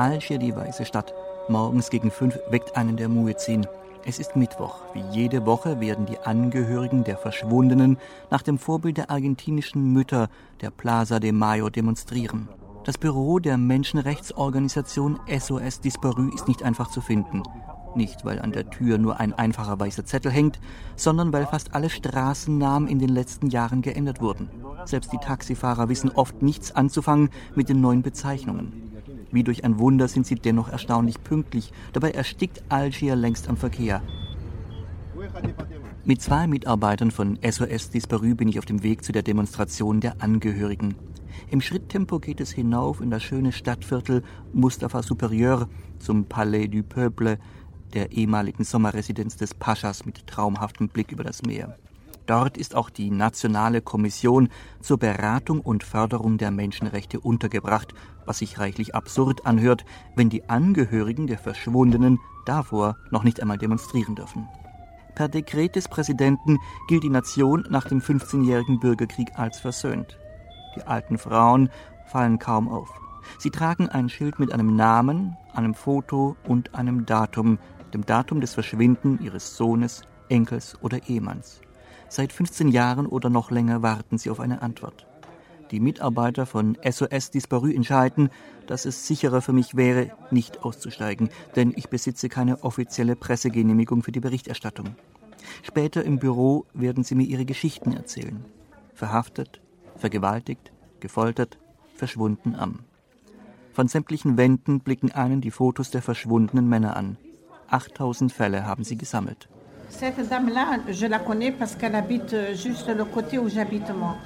Algier, die weiße Stadt. Morgens gegen fünf weckt einen der Muezzin. Es ist Mittwoch. Wie jede Woche werden die Angehörigen der Verschwundenen nach dem Vorbild der argentinischen Mütter der Plaza de Mayo demonstrieren. Das Büro der Menschenrechtsorganisation SOS Disparu ist nicht einfach zu finden. Nicht, weil an der Tür nur ein einfacher weißer Zettel hängt, sondern weil fast alle Straßennamen in den letzten Jahren geändert wurden. Selbst die Taxifahrer wissen oft nichts anzufangen mit den neuen Bezeichnungen. Wie durch ein Wunder sind sie dennoch erstaunlich pünktlich. Dabei erstickt Algier längst am Verkehr. Mit zwei Mitarbeitern von SOS Disparu bin ich auf dem Weg zu der Demonstration der Angehörigen. Im Schritttempo geht es hinauf in das schöne Stadtviertel Mustafa Superieur zum Palais du Peuple, der ehemaligen Sommerresidenz des Paschas mit traumhaftem Blick über das Meer. Dort ist auch die Nationale Kommission zur Beratung und Förderung der Menschenrechte untergebracht, was sich reichlich absurd anhört, wenn die Angehörigen der Verschwundenen davor noch nicht einmal demonstrieren dürfen. Per Dekret des Präsidenten gilt die Nation nach dem 15-jährigen Bürgerkrieg als versöhnt. Die alten Frauen fallen kaum auf. Sie tragen ein Schild mit einem Namen, einem Foto und einem Datum, dem Datum des Verschwinden ihres Sohnes, Enkels oder Ehemanns. Seit 15 Jahren oder noch länger warten sie auf eine Antwort. Die Mitarbeiter von SOS Disparu entscheiden, dass es sicherer für mich wäre, nicht auszusteigen, denn ich besitze keine offizielle Pressegenehmigung für die Berichterstattung. Später im Büro werden sie mir ihre Geschichten erzählen. Verhaftet, vergewaltigt, gefoltert, verschwunden am. Von sämtlichen Wänden blicken einen die Fotos der verschwundenen Männer an. 8000 Fälle haben sie gesammelt. Cette dame-là, je la connais parce qu'elle habite juste le côté où j'habite moi.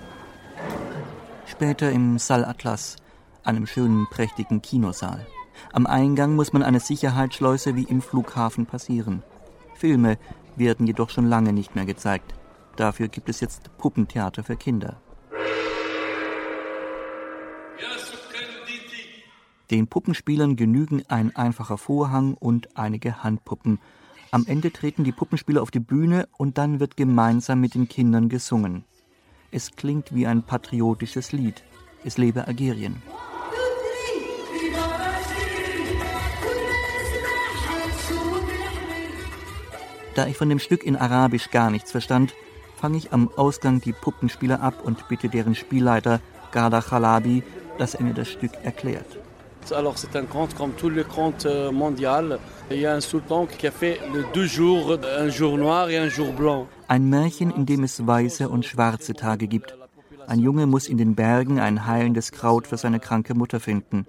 Später im Saal Atlas, einem schönen, prächtigen Kinosaal. Am Eingang muss man eine Sicherheitsschleuse wie im Flughafen passieren. Filme werden jedoch schon lange nicht mehr gezeigt. Dafür gibt es jetzt Puppentheater für Kinder. Den Puppenspielern genügen ein einfacher Vorhang und einige Handpuppen. Am Ende treten die Puppenspieler auf die Bühne und dann wird gemeinsam mit den Kindern gesungen. Es klingt wie ein patriotisches Lied. Es lebe Algerien. Da ich von dem Stück in Arabisch gar nichts verstand, fange ich am Ausgang die Puppenspieler ab und bitte deren Spielleiter Garda Khalabi, dass er mir das Stück erklärt. Alors c'est un conte comme tous les contes euh, mondiaux. Il y a un sultan qui a fait deux jours, un jour noir et un jour blanc. Ein Märchen, in dem es weiße und schwarze Tage gibt. Ein Junge muss in den Bergen ein heilendes Kraut für seine kranke Mutter finden.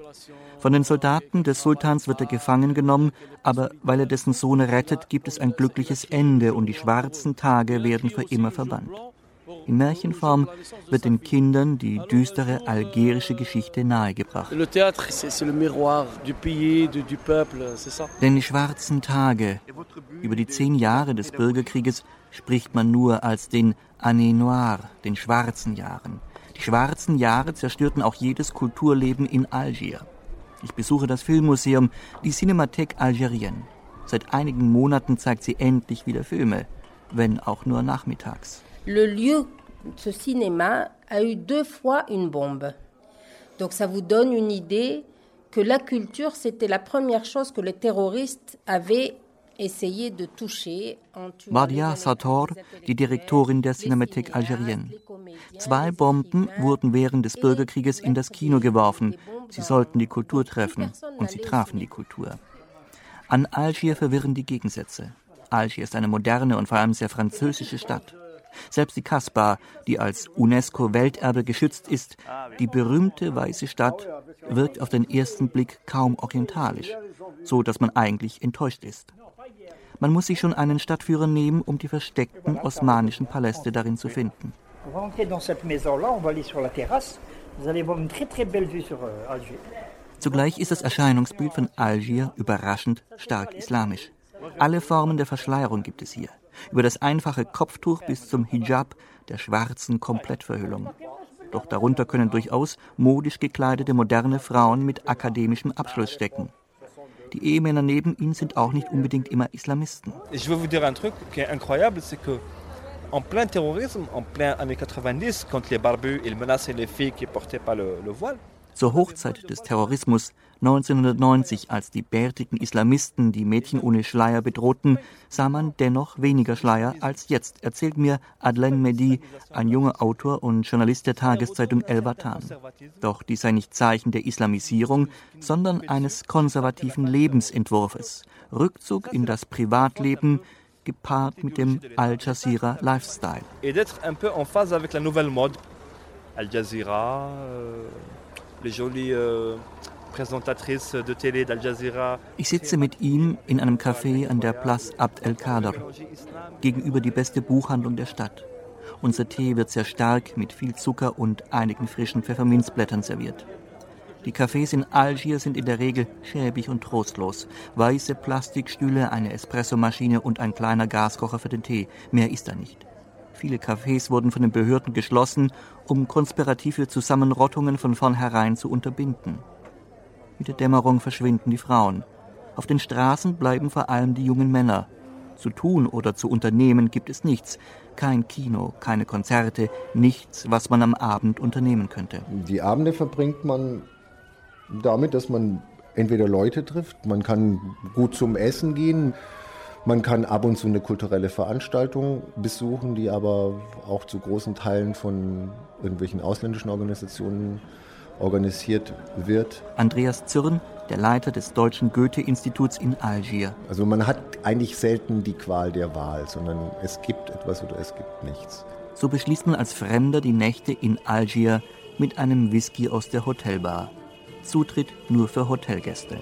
Von den Soldaten des Sultans wird er gefangen genommen, aber weil er dessen Sohn rettet, gibt es ein glückliches Ende und die schwarzen Tage werden für immer verbannt. In Märchenform wird den Kindern die düstere algerische Geschichte nahegebracht. Denn die schwarzen Tage, über die zehn Jahre des Bürgerkrieges, spricht man nur als den Année Noire, den schwarzen Jahren. Die schwarzen Jahre zerstörten auch jedes Kulturleben in Algier. Ich besuche das Filmmuseum, die Cinémathèque Algérienne. Seit einigen Monaten zeigt sie endlich wieder Filme, wenn auch nur nachmittags. Le lieu, ce cinéma, a eu deux fois une bombe. Donc ça vous donne une idée que la culture, c'était la première chose que les terroristes avaient essayé de toucher. Maria Sator, die Direktorin der Cinémathèque Algérienne. Zwei Bomben wurden während des Bürgerkrieges in das Kino geworfen. Sie sollten die Kultur treffen und sie trafen die Kultur. An Algier verwirren die Gegensätze. Algier ist eine moderne und vor allem sehr französische Stadt. Selbst die Kaspar, die als UNESCO-Welterbe geschützt ist, die berühmte weiße Stadt, wirkt auf den ersten Blick kaum orientalisch, so dass man eigentlich enttäuscht ist. Man muss sich schon einen Stadtführer nehmen, um die versteckten osmanischen Paläste darin zu finden. Zugleich ist das Erscheinungsbild von Algier überraschend stark islamisch. Alle Formen der Verschleierung gibt es hier über das einfache Kopftuch bis zum Hijab, der schwarzen Komplettverhüllung. Doch darunter können durchaus modisch gekleidete moderne Frauen mit akademischem Abschluss stecken. Die Ehemänner neben ihnen sind auch nicht unbedingt immer Islamisten. Ich will dire un truc qui est incroyable, c'est que en plein terrorisme, en plein années 90, quand les barbus ils menaçaient les filles qui portaient pas le, le voile, Zur Hochzeit des Terrorismus 1990, als die bärtigen Islamisten die Mädchen ohne Schleier bedrohten, sah man dennoch weniger Schleier als jetzt, erzählt mir Adlen Mehdi, ein junger Autor und Journalist der Tageszeitung El Watan. Doch dies sei nicht Zeichen der Islamisierung, sondern eines konservativen Lebensentwurfes. Rückzug in das Privatleben, gepaart mit dem Al Jazeera Lifestyle. Al Jazeera, euh, les jolies euh, ich sitze mit ihm in einem Café an der Place Abd el-Kader, gegenüber die beste Buchhandlung der Stadt. Unser Tee wird sehr stark mit viel Zucker und einigen frischen Pfefferminzblättern serviert. Die Cafés in Algier sind in der Regel schäbig und trostlos. Weiße Plastikstühle, eine Espressomaschine und ein kleiner Gaskocher für den Tee. Mehr ist da nicht. Viele Cafés wurden von den Behörden geschlossen, um konspirative Zusammenrottungen von vornherein zu unterbinden. Mit der Dämmerung verschwinden die Frauen. Auf den Straßen bleiben vor allem die jungen Männer. Zu tun oder zu unternehmen gibt es nichts. Kein Kino, keine Konzerte, nichts, was man am Abend unternehmen könnte. Die Abende verbringt man damit, dass man entweder Leute trifft, man kann gut zum Essen gehen, man kann ab und zu eine kulturelle Veranstaltung besuchen, die aber auch zu großen Teilen von irgendwelchen ausländischen Organisationen organisiert wird. Andreas Zürn, der Leiter des Deutschen Goethe-Instituts in Algier. Also man hat eigentlich selten die Qual der Wahl, sondern es gibt etwas oder es gibt nichts. So beschließt man als Fremder die Nächte in Algier mit einem Whisky aus der Hotelbar. Zutritt nur für Hotelgäste.